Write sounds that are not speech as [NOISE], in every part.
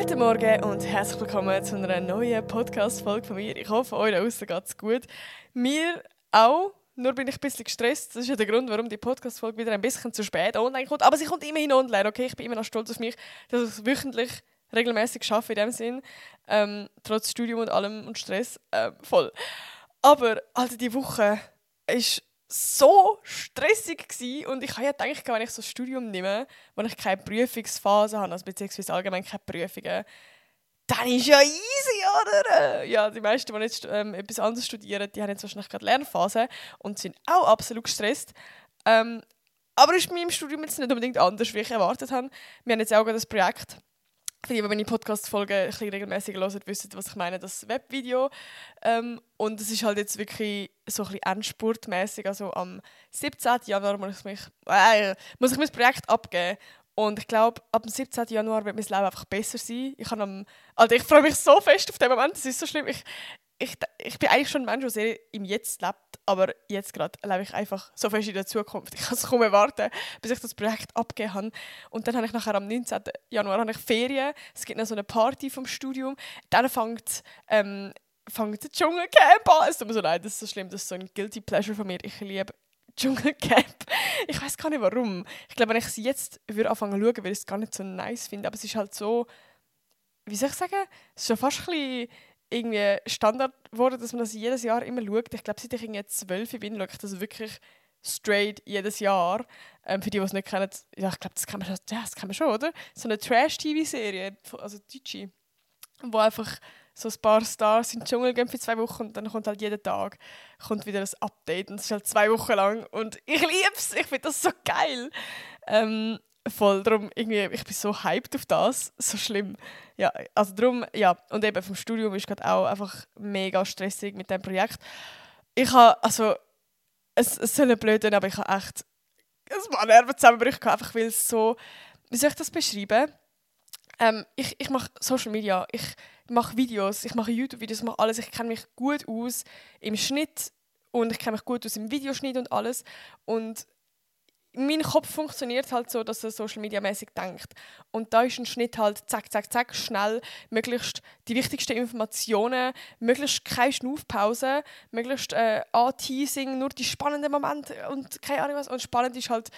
Guten Morgen und herzlich willkommen zu einer neuen Podcast-Folge von mir. Ich hoffe, euch außen geht es gut. Mir auch, nur bin ich ein bisschen gestresst. Das ist ja der Grund, warum die Podcast-Folge wieder ein bisschen zu spät online kommt. Aber sie kommt immerhin online, okay? Ich bin immer noch stolz auf mich, dass ich es wöchentlich regelmäßig schaffe in dem Sinn. Ähm, trotz Studium und allem und Stress. Äh, voll. Aber, also die Woche ist so stressig gewesen. und ich habe ja gedacht, wenn ich so ein Studium nehme, wo ich keine Prüfungsphase habe, also beziehungsweise allgemein keine Prüfungen, dann ist ja easy, oder? Ja, die meisten, die jetzt ähm, etwas anderes studieren, die haben jetzt wahrscheinlich gerade Lernphase und sind auch absolut gestresst. Ähm, aber ist meinem Studium jetzt nicht unbedingt anders, wie ich erwartet habe. Wir haben jetzt auch gerade das Projekt die, die meine Podcast-Folgen regelmäßig hören, wissen, was ich meine, das Webvideo. Ähm, und es ist halt jetzt wirklich so ein bisschen endspurtmäßig. Also am 17. Januar muss ich, mich, äh, muss ich mein Projekt abgeben. Und ich glaube, ab dem 17. Januar wird mein Leben einfach besser sein. Ich, also ich freue mich so fest auf den Moment, das ist so schlimm. Ich, ich, ich bin eigentlich schon ein Mensch, der sehr im Jetzt lebt, aber jetzt gerade lebe ich einfach so fest in der Zukunft. Ich kann es kaum erwarten, bis ich das Projekt abgegeben habe. Und dann habe ich nachher am 19. Januar habe ich Ferien. Es gibt noch so eine Party vom Studium. Dann fängt, ähm, fängt der Dschungelcamp an. Es tut mir so leid, das ist so schlimm. Das ist so ein Guilty Pleasure von mir. Ich liebe Dschungelcamp. [LAUGHS] Ich weiß gar nicht warum. Ich glaube, wenn ich es jetzt würde anfangen zu schauen, würde ich es gar nicht so nice finden. Aber es ist halt so, wie soll ich sagen, es ist schon fast ein bisschen irgendwie Standard geworden, dass man das jedes Jahr immer schaut. Ich glaube, seit ich irgendwie zwölf bin, schaue ich das wirklich straight jedes Jahr. Ähm, für die, die es nicht kennen, ja, ich glaube, das kann man schon, ja, das kann man schon, oder? So eine Trash-TV-Serie, also Deutsche, wo einfach so ein paar Stars in den Dschungel gehen für zwei Wochen und dann kommt halt jeden Tag kommt wieder ein Update und es ist halt zwei Wochen lang und ich liebe es, ich finde das so geil. Ähm, voll, darum irgendwie, ich bin so hyped auf das, so schlimm. Ja, also darum, ja, und eben vom Studium ist gerade auch einfach mega stressig mit dem Projekt. Ich habe, also, es, es soll blöd sein, aber ich habe echt ein paar Nerven zusammenbruch einfach, weil so, wie soll ich das beschreiben? Ähm, ich, ich mache Social Media, ich mache Videos, ich mache YouTube-Videos, ich mache alles, ich kenne mich gut aus im Schnitt und ich kenne mich gut aus im Videoschnitt und alles und mein Kopf funktioniert halt so, dass er Social Media mäßig denkt. Und da ist ein Schnitt halt zack, zack, zack, schnell, möglichst die wichtigsten Informationen, möglichst keine Schnaufpause, möglichst äh, Anteasing, nur die spannenden Momente und keine Ahnung was. Und spannend ist halt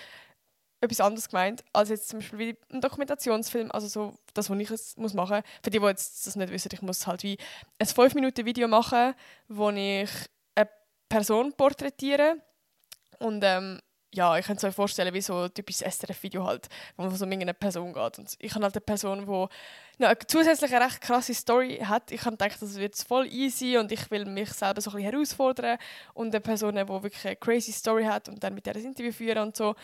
etwas anderes gemeint, als jetzt zum Beispiel wie ein Dokumentationsfilm, also so das, was ich jetzt muss machen muss. Für die, die jetzt das nicht wissen, ich muss halt wie ein 5-Minuten-Video machen, wo ich eine Person porträtiere und ähm, ja, ich könnte mir vorstellen, wie so ein typisches SRF-Video halt, wo es um irgendeine Person geht. Und ich habe halt eine Person, die eine zusätzlich eine recht krasse Story hat. Ich habe gedacht, das wird voll easy und ich will mich selber so ein bisschen herausfordern. Und eine Person, die wirklich eine crazy Story hat und dann mit der ein Interview führen und so.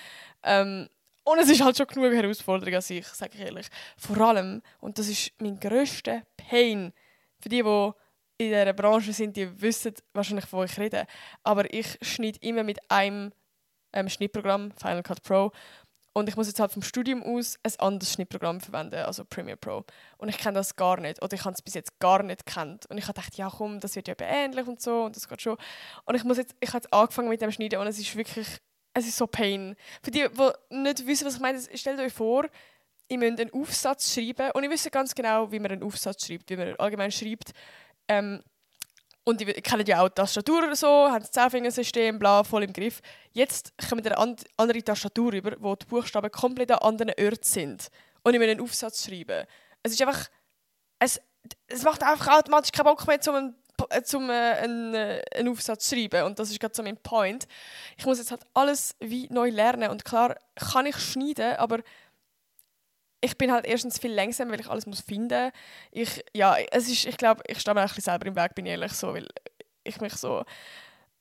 Ähm, und es ist halt schon genug Herausforderung an sich, sage ich ehrlich. Vor allem, und das ist mein grösster Pain, für die, die in dieser Branche sind, die wissen wahrscheinlich, wo ich rede. Aber ich schneide immer mit einem ähm, Schnittprogramm, Final Cut Pro. Und ich muss jetzt halt vom Studium aus ein anderes Schnittprogramm verwenden, also Premiere Pro. Und ich kenne das gar nicht. Oder ich habe es bis jetzt gar nicht kennt. Und ich habe gedacht, ja komm, das wird ja ähnlich und so und das geht schon. Und ich muss jetzt, ich habe jetzt angefangen mit dem Schneiden und es ist wirklich, es ist so Pain. Für die, die nicht wissen, was ich meine, stellt euch vor, ihr müsst einen Aufsatz schreiben und ich weiß ganz genau, wie man einen Aufsatz schreibt, wie man allgemein schreibt. Ähm, und die kennen ja auch die Tastatur so, haben das Zehnfingersystem, bla, voll im Griff. Jetzt wir eine andere Tastatur über, wo die Buchstaben komplett an anderen Orten sind. Und ich will einen Aufsatz schreiben. Es ist einfach... Es, es macht einfach automatisch keinen Bock mehr, um einen, zum, äh, einen, äh, einen Aufsatz zu schreiben. Und das ist gerade so mein Point. Ich muss jetzt halt alles wie neu lernen. Und klar kann ich schneiden, aber ich bin halt erstens viel langsamer, weil ich alles muss finden. Ich ja, es ist, ich glaube, ich stehe mir ein bisschen selber im Weg, bin ich ehrlich so, weil ich mich so,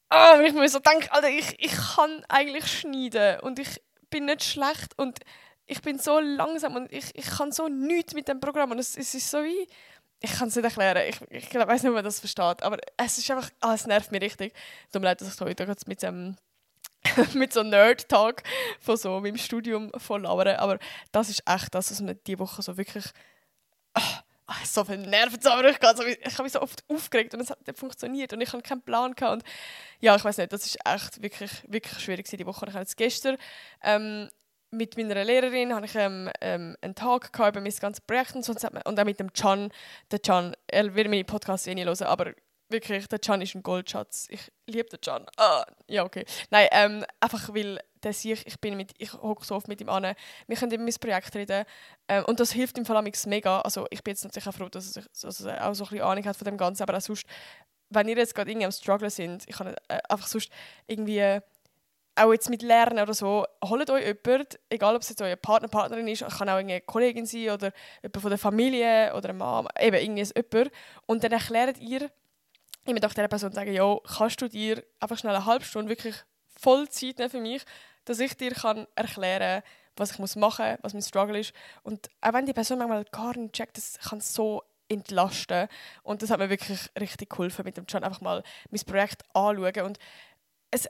ah, ich mir so denke, Alter, ich, ich kann eigentlich schneiden und ich bin nicht schlecht und ich bin so langsam und ich, ich kann so nichts mit dem Programm und es, es ist so wie, ich kann es nicht erklären, ich, ich weiß nicht, ob man das versteht, aber es ist einfach, ah, es nervt mich richtig. Tut mir leid, dass ich heute mit dem [LAUGHS] mit so Nerd-Talk von so meinem Studium von labern. Aber das ist echt das, was mir diese Woche so wirklich ach, so viel Nerven zusammenbruch gehabt. Ich habe mich so oft aufgeregt und es hat nicht funktioniert und ich habe keinen Plan gehabt. Und ja, ich weiß nicht, das ist echt wirklich, wirklich schwierig diese Woche. Ich habe jetzt gestern ähm, mit meiner Lehrerin hatte ich ähm, ähm, einen Tag gehabt über mein ganzes Projekt und, so, und auch mit dem Can. Der Can, er wird meine Podcasts eh nicht hören, aber wirklich, der Can ist ein Goldschatz. Ich liebe den Can. Ah, ja, okay. Nein, ähm, einfach weil der sich, ich bin mit, ich hocke so oft mit ihm an. Wir können über mein Projekt reden. Ähm, und das hilft im Fall mega. Also ich bin jetzt natürlich auch froh, dass er, dass er auch so ein bisschen Ahnung hat von dem Ganzen, aber auch sonst, wenn ihr jetzt gerade irgendwie am Struggle sind, ich kann äh, einfach sonst irgendwie auch jetzt mit Lernen oder so, holt euch jemanden, egal ob es jetzt euer Partner, Partnerin ist, kann auch eine Kollegin sein oder jemand von der Familie oder eine Mama, eben irgendwie jemand. Und dann erklärt ihr, ich möchte auch dieser Person sagen, ja, kannst du dir einfach schnell eine halbe Stunde wirklich voll Zeit nehmen für mich, dass ich dir kann erklären kann, was ich machen muss, was mein Struggle ist. Und auch wenn die Person manchmal gar nicht checkt, das kann so entlasten. Und das hat mir wirklich richtig geholfen, mit dem John einfach mal mein Projekt anschauen. Und es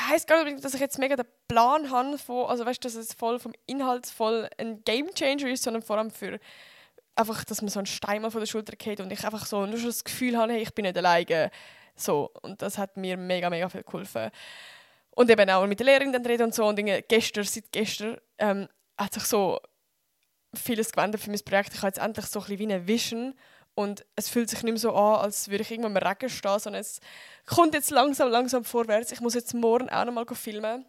heisst gar nicht, dass ich jetzt mega den Plan habe, von, also weißt, dass es voll vom Inhalt voll ein Game Changer ist, sondern vor allem für einfach, dass man so einen Stein mal von der Schulter geht und ich einfach so nur schon das Gefühl habe, hey, ich bin nicht alleine. So, und das hat mir mega, mega viel geholfen. Und eben auch mit der Lehrerin dann reden und so. Und gestern, seit gestern ähm, hat sich so vieles gewendet für mein Projekt. Ich habe jetzt endlich so ein bisschen wie eine Vision und es fühlt sich nicht mehr so an, als würde ich irgendwann im Regen stehen, sondern es kommt jetzt langsam, langsam vorwärts. Ich muss jetzt morgen auch noch mal filmen.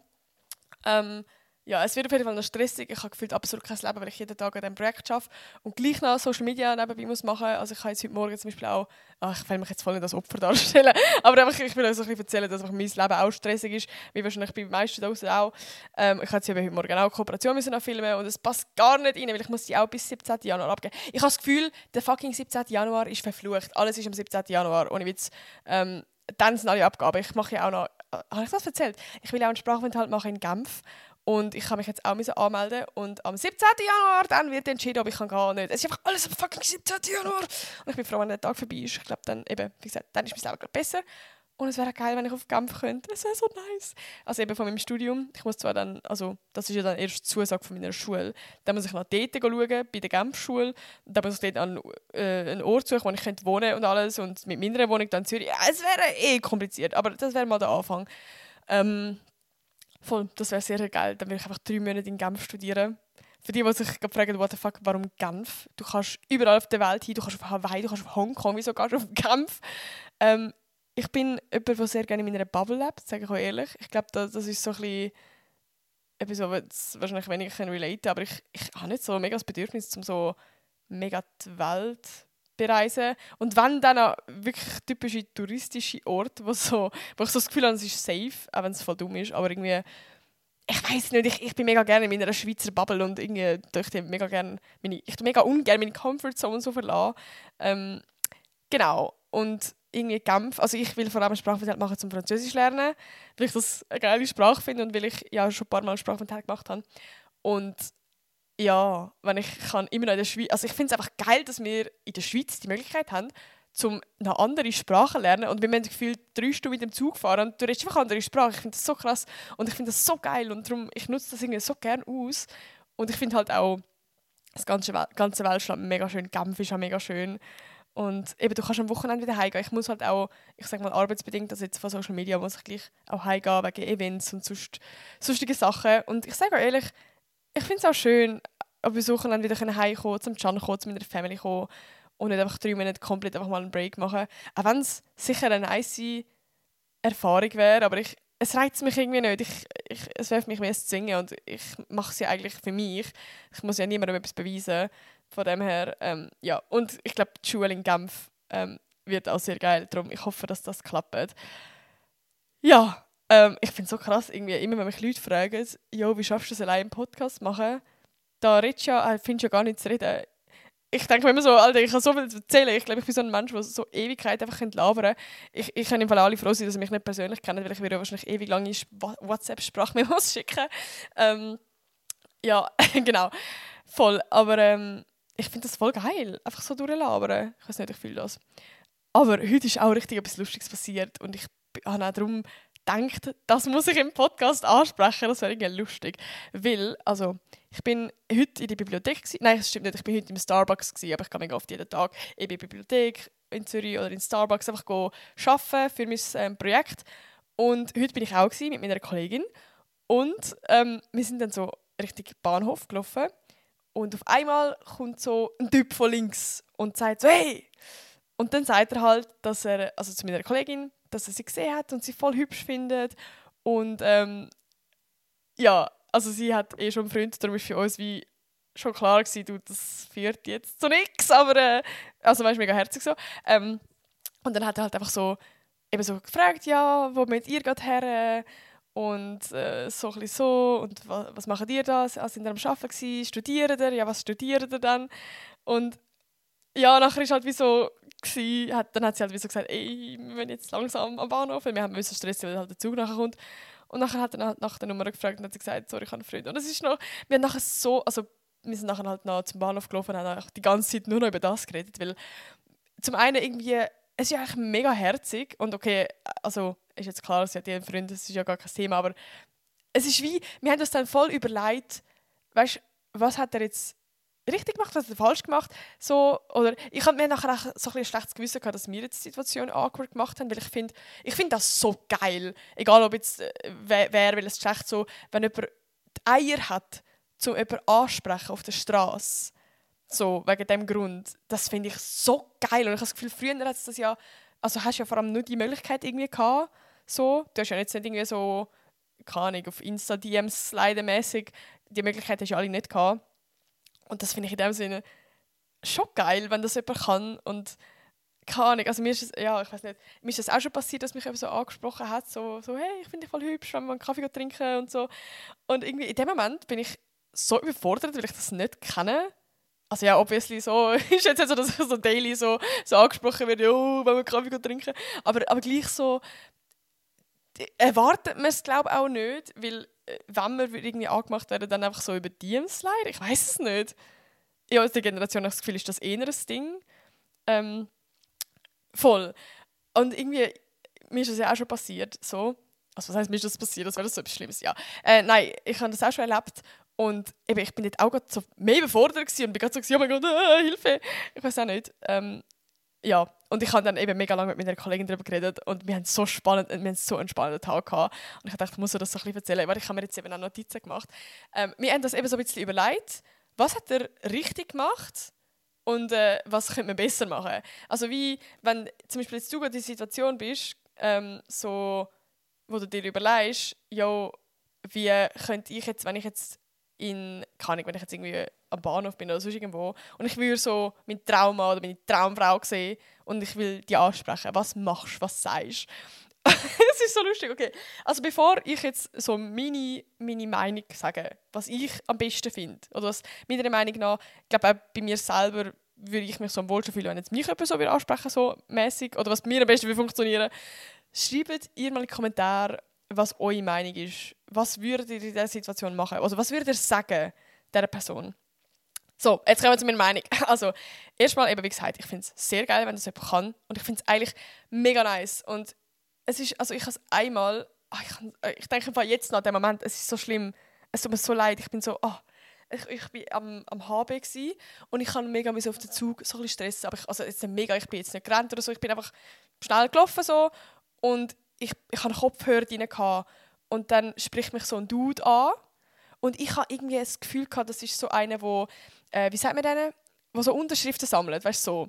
Ähm, ja, es wird auf jeden Fall noch stressig. Ich habe gefühlt absolut kein Leben, weil ich jeden Tag an diesem Projekt arbeite und gleich noch Social Media nebenbei muss machen. Also ich habe jetzt heute Morgen zum Beispiel auch, ach, ich will mich jetzt voll nicht als Opfer darstellen, [LAUGHS] aber einfach, ich will euch so ein bisschen erzählen, dass mein Leben auch stressig ist, wie wahrscheinlich bei den meisten draußen auch. Ähm, ich jetzt heute Morgen auch Kooperation müssen filmen und es passt gar nicht rein, weil ich muss die auch bis 17. Januar abgeben. Ich habe das Gefühl, der fucking 17. Januar ist verflucht. Alles ist am 17. Januar, ohne Witz. Ähm, dann sind alle Abgaben. Ich mache ja auch noch, äh, habe ich das erzählt? Ich will auch einen Sprachaufenthalt machen in Genf und ich kann mich jetzt auch anmelden. Und am 17. Januar dann wird entschieden, ob ich kann gehen oder nicht. Es ist einfach alles am fucking 17. Januar. Und ich bin froh, wenn der Tag vorbei ist. Ich glaube, dann eben, wie gesagt, dann ist mein Leben besser. Und es wäre geil, wenn ich auf Genf könnte. Es wäre so nice. Also eben von meinem Studium. Ich muss zwar dann, also das ist ja dann erst Zusage von meiner Schule. Dann muss ich nach dort schauen, bei der Genf-Schule. Dann muss ich dort an, äh, einen Ort suchen, wo ich könnte wohnen und alles. Und mit meiner Wohnung dann in Zürich. Ja, es wäre eh kompliziert, aber das wäre mal der Anfang. Ähm, Voll, das wäre sehr geil. Dann würde ich einfach drei Monate in Genf studieren. Für die, die sich fragen, what the fuck, warum Genf? Du kannst überall auf der Welt hin, du kannst auf Hawaii, du kannst auf Hongkong, wieso gehst du auf Genf? Ähm, ich bin jemand, der sehr gerne in meiner Bubble lebt, sage ich auch ehrlich. Ich glaube, das, das ist so ein bisschen etwas, was wahrscheinlich weniger relate kann, aber ich, ich habe nicht so mega das Bedürfnis, um so mega die Welt bereisen. Und wenn dann auch wirklich typische touristische Orte, wo, so, wo ich so das Gefühl habe, es ist safe, auch wenn es voll dumm ist, aber irgendwie, ich weiß nicht, ich, ich bin mega gerne in meiner Schweizer Bubble und irgendwie ich mega gerne meine, ich mega ungern meine Comfortzone so verlassen. Ähm, genau. Und irgendwie Genf, also ich will vor allem Sprachaufenthalt machen zum Französisch lernen, weil ich das eine geile Sprache finde und weil ich ja schon ein paar Mal Sprachaufenthalt gemacht habe. Und ja, wenn ich kann immer noch in der Schweiz, also ich finde es einfach geil, dass wir in der Schweiz die Möglichkeit haben, um eine andere Sprache zu lernen und wir haben das Gefühl, drei Stunden mit dem Zug fahren und du redest einfach eine andere Sprache. Ich finde das so krass und ich finde das so geil und darum, ich nutze das irgendwie so gerne aus und ich finde halt auch das ganze, ganze Weltschland mega schön, Genf ist auch mega schön und eben, du kannst am Wochenende wieder heimgehen. Ich muss halt auch, ich sage mal arbeitsbedingt, also jetzt von Social Media, muss ich gleich auch heimgehen wegen Events und sonst, sonstige Sachen und ich sage auch ehrlich, ich finde es auch schön, am Wochenende wieder heimkommen, zum Can kommen, zu meiner Family kommen und nicht einfach drei Monate komplett einfach mal einen Break machen. Auch wenn es sicher eine nice Erfahrung wäre, aber ich, es reizt mich irgendwie nicht. Ich, ich, es wirft mich mehr zu singen und ich mache es ja eigentlich für mich. Ich muss ja niemandem etwas beweisen. Von dem her, ähm, ja. Und ich glaube, die Schule in Genf ähm, wird auch sehr geil. Darum, ich hoffe, dass das klappt. Ja, ähm, ich finde es so krass, irgendwie, immer wenn mich Leute fragen, jo, wie schaffst du es allein einen Podcast zu machen? Da redest du ja, äh, findest du ja gar nichts zu reden. Ich denke mir immer so, Alter, ich kann so viel erzählen. Ich glaube, ich bin so ein Mensch, der so Ewigkeit einfach labern könnte. Ich, ich kann im Fall alle froh sein, dass sie mich nicht persönlich kennen, weil ich würde wahrscheinlich ewig lange WhatsApp-Sprachmemos [LAUGHS] schicken. Ähm, ja, [LAUGHS] genau. Voll. Aber ähm, ich finde das voll geil. Einfach so durchlabern. Ich weiß nicht, ich fühle das. Aber heute ist auch richtig etwas Lustiges passiert und ich habe auch darum denkt, das muss ich im Podcast ansprechen, das wäre irgendwie lustig. Weil, also, ich bin heute in der Bibliothek, gewesen. nein, das stimmt nicht, ich bin heute im Starbucks, gewesen, aber ich mega oft jeden Tag in die Bibliothek in Zürich oder in Starbucks einfach arbeiten für mein ähm, Projekt. Und heute bin ich auch mit meiner Kollegin und ähm, wir sind dann so Richtung Bahnhof gelaufen und auf einmal kommt so ein Typ von links und sagt so, hey! Und dann sagt er halt, dass er, also zu meiner Kollegin, dass er sie gesehen hat und sie voll hübsch findet. Und ähm, ja, also sie hat eh schon einen Freund, darum war für uns wie schon klar gewesen, du, das führt jetzt zu nichts, aber äh, also weißt mega herzig so. Ähm, und dann hat er halt einfach so eben so gefragt, ja, wo mit ihr gerade her und äh, so ein so und was, was macht ihr da? Also sind ihr am Arbeiten gewesen? Studiert ihr? Ja, was studiert ihr dann? Und ja, nachher ist halt wie so gewesen, dann hat sie halt wie so gesagt, ey, wir sind jetzt langsam am Bahnhof, wir haben müssen stressen, weil halt der Zug nachher kommt. Und nachher hat er halt nach der Nummer gefragt und hat sie gesagt, sorry, ich habe einen Freund. Und es ist noch, wir haben nachher so, also wir sind nachher halt noch zum Bahnhof gelaufen und haben die ganze Zeit nur noch über das geredet, weil zum einen irgendwie, es ist ja eigentlich mega herzig und okay, also ist jetzt klar, sie hat ihren Freund, das ist ja gar kein Thema, aber es ist wie, wir haben uns dann voll überlegt, weißt was hat er jetzt richtig gemacht, was hat er falsch gemacht, so, oder ich habe mir nachher auch so ein, ein schlechtes Gewissen gehabt, dass wir jetzt die Situation awkward gemacht haben, weil ich finde, ich finde das so geil, egal ob jetzt äh, wer, wer weil es schlecht so, wenn jemand die Eier hat, zum jemanden ansprechen auf der Straße, so wegen dem Grund, das finde ich so geil. Und ich habe das Gefühl, früher hat es das ja, also hast du ja vor allem nur die Möglichkeit irgendwie gehabt, so, du hast ja jetzt nicht irgendwie so, keine Ahnung, auf Insta-DMs slidenmäßig, die Möglichkeit hast du alle nicht gehabt. Und das finde ich in dem Sinne schon geil, wenn das jemand kann und keine Ahnung, also mir ist es, ja, ich weiß nicht, mir ist es auch schon passiert, dass mich jemand so angesprochen hat, so, so hey, ich finde dich voll hübsch, wenn wir einen Kaffee trinken und so. Und irgendwie in dem Moment bin ich so überfordert, weil ich das nicht kenne. Also ja, obviously so, [LAUGHS] ist jetzt nicht so, dass ich so daily so, so angesprochen werde, oh, wenn wir Kaffee trinken. Aber, aber gleich so, erwartet man es glaube ich auch nicht, weil wenn wir irgendwie angemacht werden, dann einfach so über DMs leider. Ich weiß es nicht. Aus der Generation habe ich das Gefühl, ist das eher ein Ding. Ähm, voll. Und irgendwie, mir ist das ja auch schon passiert, so. Also was heißt, mir ist das passiert, das wäre so etwas Schlimmes, ja. Äh, nein, ich habe das auch schon erlebt und eben, ich bin jetzt auch so mehr überfordert und bin gerade so, oh mein Gott, äh, Hilfe. Ich weiß auch nicht. Ähm, ja, und ich habe dann eben mega lange mit meiner Kollegin darüber geredet und wir haben so spannend, wir haben so einen spannenden Tag gehabt. Und ich dachte, ich muss das so ein bisschen erzählen, weil ich habe mir jetzt eben auch Notizen gemacht. Ähm, wir haben das eben so ein bisschen überlegt, was hat er richtig gemacht und äh, was könnte man besser machen. Also wie, wenn zum Beispiel jetzt du in der Situation bist, ähm, so, wo du dir überlegst, ja, wie könnte ich jetzt, wenn ich jetzt in, keine Ahnung, wenn ich jetzt irgendwie am Bahnhof bin oder sonst irgendwo und ich würde so meinen Trauma oder meine Traumfrau sehen und ich will die ansprechen. Was machst du? Was sagst du? [LAUGHS] es ist so lustig, okay. Also bevor ich jetzt so meine, meine Meinung sage, was ich am besten finde, oder was meiner Meinung nach, ich glaube auch bei mir selber würde ich mich so am wohlsten fühlen, wenn jetzt mich jemand so ansprechen so mäßig oder was mir am besten funktionieren schreibt ihr mal in die Kommentare, was eure Meinung ist. Was würdet ihr in dieser Situation machen? Also was würdet ihr sagen dieser Person? So, jetzt kommen wir zu meiner Meinung. [LAUGHS] Also, erstmal eben, wie gesagt, ich finde es sehr geil, wenn das jemand kann. Und ich finde es eigentlich mega nice. Und es ist, also ich habe es einmal, ach, ich, äh, ich denke jetzt noch an den Moment, es ist so schlimm, es tut mir so leid, ich bin so, oh, ich, ich bin am, am HB und ich kann mega auf den Zug so ein bisschen stressen, aber ich, also jetzt mega, ich bin jetzt nicht gerannt oder so, ich bin einfach schnell gelaufen so und ich, ich hatte Kopfhörer drin und dann spricht mich so ein Dude an und ich habe irgendwie das Gefühl gehabt, das ist so einer, wo, äh, wie sagt man denen, wo so Unterschriften sammelt, weißt so.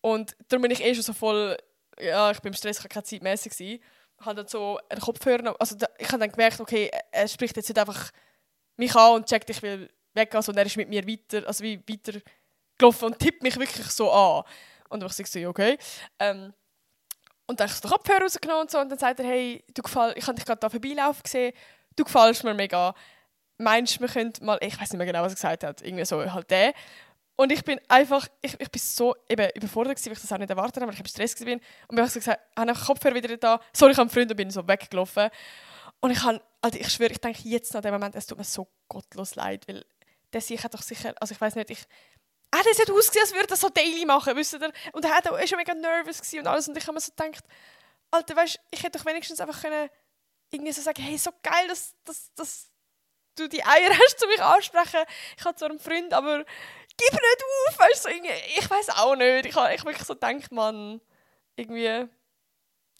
Und darum bin ich eh schon so voll, ja, ich bin im Stress, ich war keine Zeit mäßig gewesen. Habe dann so einen Kopfhörer, also da, ich habe dann gemerkt, okay, er spricht jetzt nicht einfach mich an und checkt, ich will weg, also und er ist mit mir weiter, also wie weiter gelaufen und tippt mich wirklich so an. Und ich sage so, okay. Ähm, und dann habe ich den Kopfhörer rausgenommen und so und dann sagt er, hey, du gefall, ich habe dich gerade da vorbeilaufen gesehen, du gefällst mir mega. Meinst du, wir könnten mal, ich weiß nicht mehr genau, was er gesagt hat, irgendwie so halt der. Und ich bin einfach, ich, ich bin so eben überfordert gewesen, weil ich das auch nicht erwartet habe, weil ich im Stress war. Und ich habe gesagt, ich habe den Kopfhörer wieder da, sorry, ich habe einen Freund und bin so weggelaufen. Und ich habe, also ich schwöre, ich denke jetzt nach dem Moment, es tut mir so gottlos leid, weil der sich hat doch sicher, also ich weiß nicht, ich, er hat nicht ausgesehen, als würde er so daily machen, wisst ihr? Und er war schon mega nervös und alles. Und ich habe mir so gedacht, Alter, weißt ich hätte doch wenigstens einfach können irgendwie so sagen, hey, so geil, dass, dass, dass du die Eier [LAUGHS] hast, zu mich ansprechen. Ich habe zwar einen Freund, aber gib nicht auf, weißt so ich weiß auch nicht. Ich habe ich wirklich so gedacht, man, irgendwie,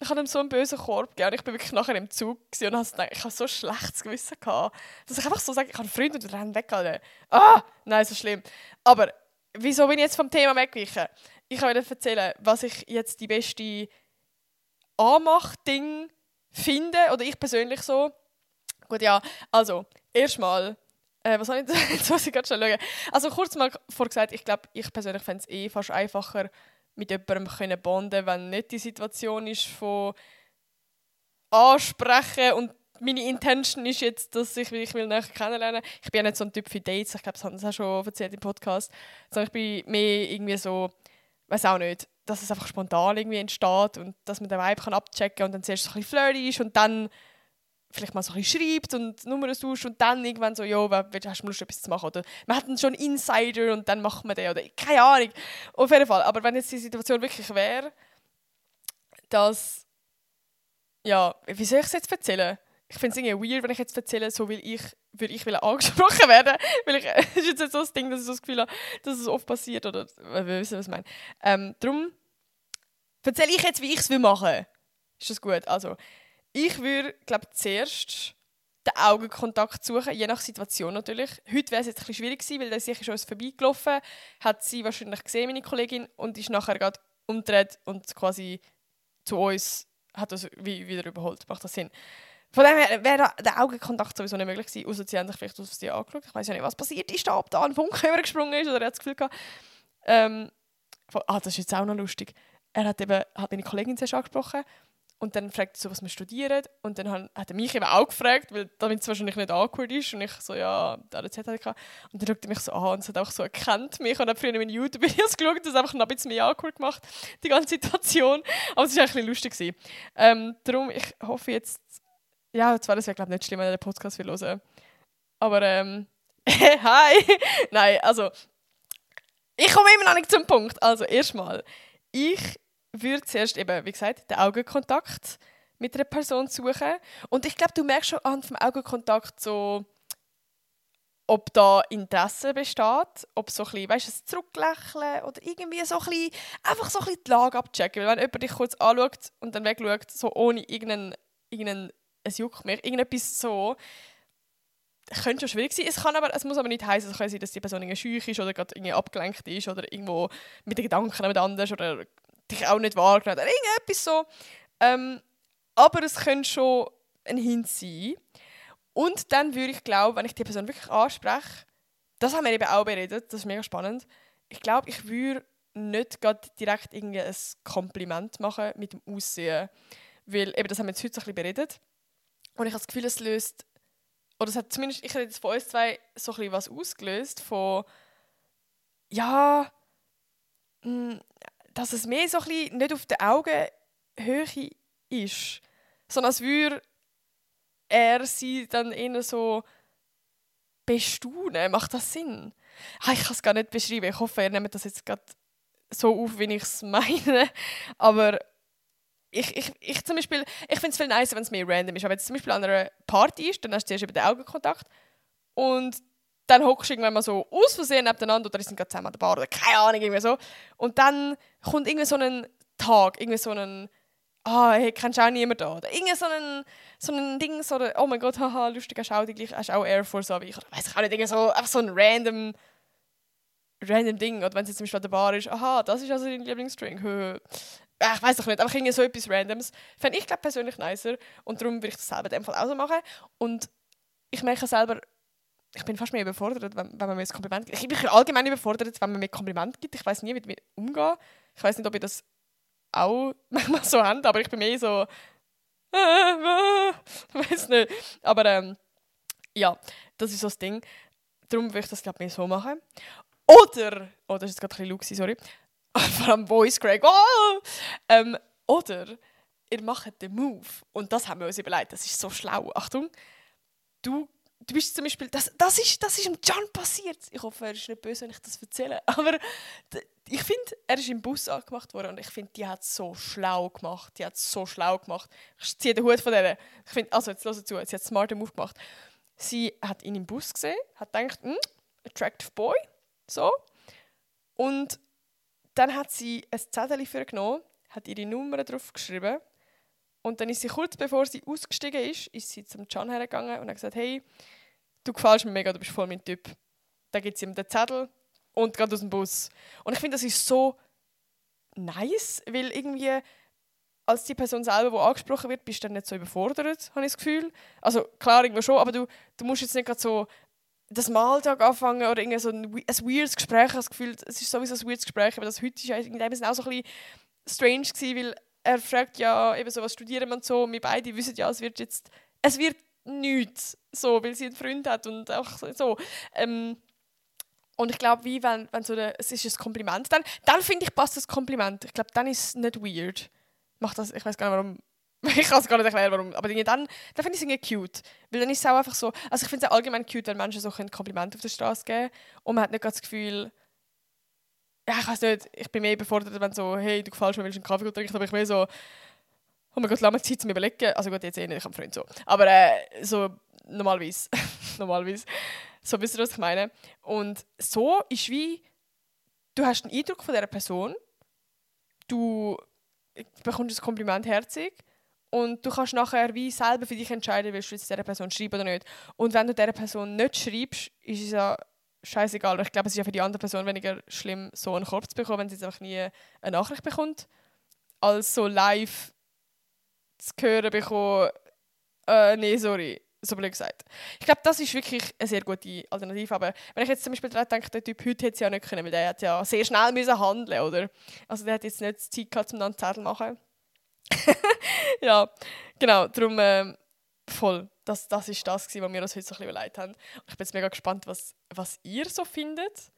ich habe ihm so einen bösen Korb gegeben. Ich bin wirklich nachher im Zug und habe gedacht, ich habe so ein schlechtes Gewissen gehabt, dass ich einfach so sage, ich habe einen Freund und wir rennen weg. Ah, nein, so schlimm. Aber wieso bin ich jetzt vom Thema weggewichen? Ich wollte erzählen, was ich jetzt die beste Anmach-Ding finde, oder ich persönlich so. Gut, ja, also, erstmal, äh, was soll ich [LAUGHS] jetzt muss ich gerade schon schauen. Also kurz mal vorgesagt, ich glaube, ich persönlich fände es eh fast einfacher, mit jemandem können bonden wenn nicht die Situation ist von ansprechen und meine Intention ist jetzt, dass ich mich will näher kennenlernen Ich bin ja nicht so ein Typ für Dates, ich glaube, das haben sie auch schon erzählt im Podcast. Sondern ich bin mehr irgendwie so, weiß auch nicht, dass es einfach spontan irgendwie entsteht und dass man den Vibe kann abchecken und dann zuerst so ein bisschen flirty ist und dann vielleicht mal so ein bisschen schreibt und Nummern sucht und dann irgendwann so, ja, hast du Lust, etwas zu machen? Oder man hat dann schon Insider und dann macht man den oder keine Ahnung. Auf jeden Fall. Aber wenn jetzt die Situation wirklich wäre, dass, ja, wie soll ich es jetzt erzählen? Ich finde es irgendwie weird, wenn ich jetzt erzähle, so will ich, würde ich will angesprochen werden, [LAUGHS] weil ich, das ist jetzt so das Ding, dass ich so das Gefühl habe, dass es oft passiert oder, wir wissen, was ich meine. Ähm, darum erzähle ich jetzt, wie ich es machen will. Ist das gut? Also, ich würde, glaube zuerst den Augenkontakt suchen, je nach Situation natürlich. Heute wäre es jetzt ein schwierig gewesen, weil der sicher schon vorbeigelaufen hat sie wahrscheinlich gesehen, meine Kollegin, und ist nachher gerade umgedreht und quasi zu uns hat das wie wieder überholt. Macht das Sinn? Von dem her wäre der Augenkontakt sowieso nicht möglich gewesen, außer sie haben sich vielleicht auf sie angeschaut. Ich weiß ja nicht, was passiert ist, ob da ein Funke [LAUGHS] übergesprungen ist oder er hat das Gefühl gehabt. Ähm, ah, das ist jetzt auch noch lustig. Er hat eben hat meine Kollegin zuerst angesprochen und dann fragt so, was wir studieren. Und dann hat er mich eben auch gefragt, weil damit es wahrscheinlich nicht awkward ist. Und ich so, ja, der RZ hatte ich. Und dann schaut er mich so an und hat auch so erkannt mich. Und habe früher in meinen YouTube-Videos [LAUGHS] geschaut, das einfach noch ein bisschen mehr awkward gemacht, die ganze Situation. Aber es war eigentlich lustig. Ähm, darum, ich hoffe jetzt, ja, zwar das wäre glaube ich nicht schlimm, wenn er den Podcast will hören. Aber, ähm, [LAUGHS] hi! Nein, also, ich komme immer noch nicht zum Punkt. Also, erstmal, ich würde zuerst eben, wie gesagt, den Augenkontakt mit einer Person suchen. Und ich glaube, du merkst schon an dem Augenkontakt so, ob da Interesse besteht, ob so ein bisschen, weißt, ein Zurücklächeln oder irgendwie so ein bisschen, einfach so ein bisschen die Lage abchecken. Weil wenn jemand dich kurz anschaut und dann wegschaut, so ohne irgendeinen, irgendeinen es juckt mich, irgendetwas so, könnte schon schwierig sein. Es, kann aber, es muss aber nicht heißen, es dass die Person schüch ist oder gerade abgelenkt ist oder irgendwo mit den Gedanken mit anders oder dich auch nicht wahrgenommen oder irgendetwas so. Ähm, aber es könnte schon ein Hint sein. Und dann würde ich glauben, wenn ich die Person wirklich anspreche, das haben wir eben auch beredet, das ist mega spannend. Ich glaube, ich würde nicht direkt irgendwie ein Kompliment machen mit dem Aussehen. Weil eben, das haben wir jetzt heute ein bisschen beredet. Und ich habe das Gefühl, es löst, oder es hat zumindest, ich habe jetzt von uns zwei so ein was ausgelöst von, ja, mh, hm, dass es mehr so ein nicht auf der Augenhöhe ist, sondern als würde er sie dann eher so bestaunen. Macht das Sinn? Ah, ich kann es gar nicht beschreiben. Ich hoffe, ihr nehmt das jetzt gerade so auf, wie ich es [LAUGHS] meine. Aber ich, ich, ich zum Beispiel, ich finde es viel nicer, wenn es mehr random ist. Aber wenn es zum Beispiel an einer Party ist, dann hast du zuerst über den Augenkontakt und dann hockst du irgendwann mal so aus Versehen nebeneinander oder sind gerade zusammen an der Bar oder keine Ahnung, irgendwie so. Und dann kommt irgendwie so ein Tag, irgendwie so ein ah, hey, kennst du auch niemanden da? Oder irgendwie so ein, so ein Ding, so, oh mein Gott, haha, lustig, hast du auch, hast auch Air Force wie ich, oder weiß ich auch nicht, irgendwie so, einfach so ein random, random Ding. Oder wenn jetzt zum Beispiel an der Bar ist, aha, das ist also dein Lieblingsdrink, ich weiß doch nicht, aber irgendwie so etwas Randoms. Fände ich, glaube persönlich nicer. Und darum würde ich das selber in dem Fall auch so machen. Und ich merke selber, ich bin fast mehr überfordert, wenn, wenn man mir ein Kompliment gibt. Ich bin allgemein überfordert, wenn man mir ein Kompliment gibt. Ich weiß nie, wie ich damit umgehe. Ich weiß nicht, ob ihr das auch [LAUGHS] manchmal so habt, aber ich bin mehr so. Äh, äh, weiß nicht. Aber ähm, ja, das ist so das Ding. Darum würde ich das, glaube ich, mehr so machen. Oder, oh, das ist jetzt gerade ein bisschen sorry. [LAUGHS] Vor allem Voice Crack. Oh! Ähm, oder ihr macht den Move. Und das haben wir uns überlegt. Das ist so schlau. Achtung. Du du bist zum Beispiel, das, das, ist, das ist dem John passiert. Ich hoffe, er ist nicht böse, wenn ich das erzähle. [LAUGHS] Aber ich finde, er ist im Bus angemacht worden und ich finde, die hat so schlau gemacht. Die hat so schlau gemacht. Ich ziehe den Hut von der. Ich finde, also jetzt hör zu, sie hat einen smarten Move gemacht. Sie hat ihn im Bus gesehen, hat gedacht, hm, attractive boy, so. Und dann hat sie ein Zettel für genommen, hat ihre Nummer drauf geschrieben Und dann ist sie kurz bevor sie ausgestiegen ist, ist sie zum Can hergegangen und hat gesagt, hey, du gefällst mir mega, du bist voll mein Typ. Dann gibt sie ihm den Zettel und geht aus dem Bus. Und ich finde, das ist so nice, weil irgendwie als die Person selber, die angesprochen wird, bist du dann nicht so überfordert, habe ich das Gefühl. Also klar, irgendwie schon, aber du, du musst jetzt nicht gerade so das Maltag anfangen oder irgendwie so ein, ein weirdes Gespräch. Ich habe das Gefühl, es ist sowieso ein weirdes Gespräch, aber das heute dem Sinne auch so ein bisschen strange gewesen, weil er fragt ja eben so, was studieren wir und so. Und wir beide wissen ja, es wird jetzt, es wird nichts, so, weil sie einen Freund hat und auch so. Ähm, und ich glaube, wie wenn, wenn so eine, es ist ein Kompliment, dann, dann finde ich, passt das Kompliment. Ich glaube, dann ist es nicht weird. Macht das, ich weiß gar nicht, warum. [LAUGHS] Ich kann es gar nicht erklären, warum. Aber dann, dann finde ich es irgendwie cute. Weil dann ist es auch einfach so. Also ich finde es allgemein cute, wenn Menschen so ein Kompliment auf der Straße geben und man hat nicht das Gefühl, ja, ich weiß nicht, ich bin mehr überfordert, wenn so, hey, du gefällst mir, willst du einen Kaffee trinken? Aber ich bin so, oh mein Gott, lass mich Zeit zum Überlegen. Also gut, jetzt eh nicht, ich habe einen Freund so. Aber äh, so normalerweise. [LAUGHS] normalerweise. So wisst ihr, was ich meine? Und so ist wie, du hast einen Eindruck von dieser Person, du bekommst ein Kompliment herzig und du kannst nachher wie selber für dich entscheiden, willst du jetzt dieser Person schreiben oder nicht. Und wenn du dieser Person nicht schreibst, ist es ja scheißegal. Ich glaube, es ist ja für die andere Person weniger schlimm, so einen Korb zu bekommen, wenn sie jetzt einfach nie eine Nachricht bekommt, als so live zu hören bekommen, äh, nee, sorry, so blöd gesagt. Ich glaube, das ist wirklich eine sehr gute Alternative. Aber wenn ich jetzt zum Beispiel daran denke, der Typ heute hätte es ja nicht können, weil der hat ja sehr schnell handeln, oder? Also der hat jetzt nicht Zeit gehabt, um dann Zettel zu machen. [LAUGHS] ja, genau. Darum äh, voll. Das, das ist das, was wir uns heute so ein bisschen überlegt haben. Ich bin jetzt mega gespannt, was, was ihr so findet.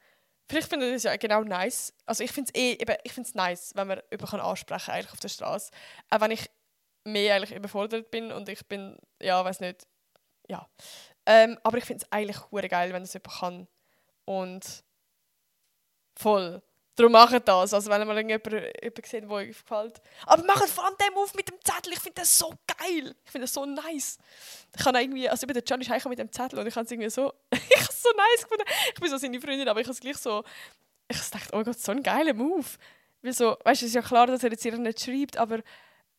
Vielleicht findet ihr es ja genau nice. Also ich finde es eh, ich finde es nice, wenn man jemanden ansprechen kann, eigentlich auf der Straße. Auch wenn ich mehr eigentlich überfordert bin und ich bin, ja, weiß nicht, ja. Ähm, aber ich finde es eigentlich geil, wenn das jemand kann. Und voll. Darum macht das. Also wenn man jemanden, jemanden sieht, der euch gefällt. Aber macht vor allem den auf mit dem Zettel. Ich finde das so geil. Ich finde das so nice. Ich kann irgendwie, also über den John ist mit dem Zettel und ich habe es irgendwie so, [LAUGHS] ich habe es so nice gefunden. Ich bin so seine Freundin, aber ich habe es gleich so, ich dachte, oh Gott, so ein geiler Move. Weil so, weißt du, es ist ja klar, dass er jetzt ihr nicht schreibt, aber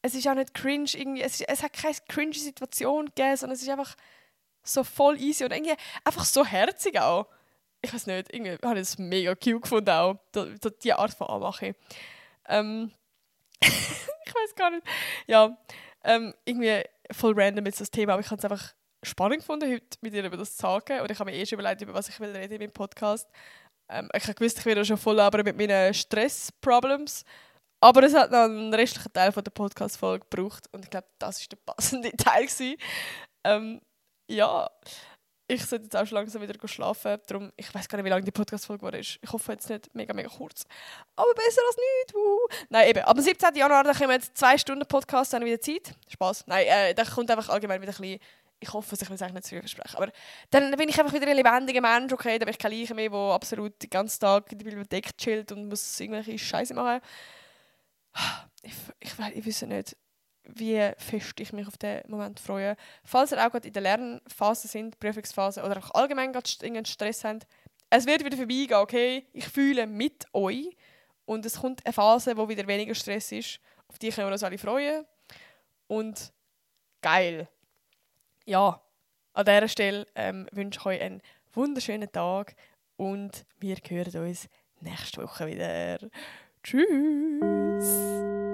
es ist auch nicht cringe irgendwie, es, es hat keine cringe Situation gegeben, sondern es ist einfach so voll easy und irgendwie einfach so herzig auch. Ich weiß nicht, irgendwie habe ich das mega cute gefunden auch, die Art von Anmache. Ähm, [LAUGHS] ich weiß gar nicht. Ja, ähm, irgendwie voll random jetzt das Thema, aber ich habe es einfach spannend gefunden, heute mit dir über das zu sagen. Und ich habe mir eh schon überlegt, über was ich will reden in meinem Podcast. Ähm, ich gewusst, ich werde schon voll aber mit meinen Stress-Problems. Aber es hat noch einen restlichen Teil von der Podcast-Folge gebraucht und ich glaube, das war der passende [LAUGHS] Teil. Ähm, ja, ich sollte jetzt auch schon langsam wieder schlafen. Darum, ich weiß gar nicht, wie lange die Podcast-Folge ist. Ich hoffe jetzt nicht mega, mega kurz. Aber besser als nichts. Uh. Nein, eben. Am 17. Januar da kommen jetzt zwei Stunden Podcast, dann wieder Zeit. Spaß. Nein, äh, da kommt einfach allgemein wieder ein bisschen ich hoffe, ich will es eigentlich nicht zu viel versprechen. Aber dann bin ich einfach wieder ein lebendiger Mensch, okay, dann bin ich kein Leiche mehr, der absolut den ganzen Tag in der Bibliothek chillt und muss irgendwelche Scheiße machen ich, ich, ich weiß nicht, wie fest ich mich auf den Moment freue. Falls ihr auch gerade in der Lernphase sind, Prüfungsphase oder auch allgemein gerade Stress habt, es wird wieder vorbeigehen, okay? Ich fühle mit euch und es kommt eine Phase, wo wieder weniger Stress ist. Auf die können wir uns alle freuen. Und geil. Ja, an dieser Stelle ähm, wünsche ich euch einen wunderschönen Tag und wir hören uns nächste Woche wieder. Tschüss.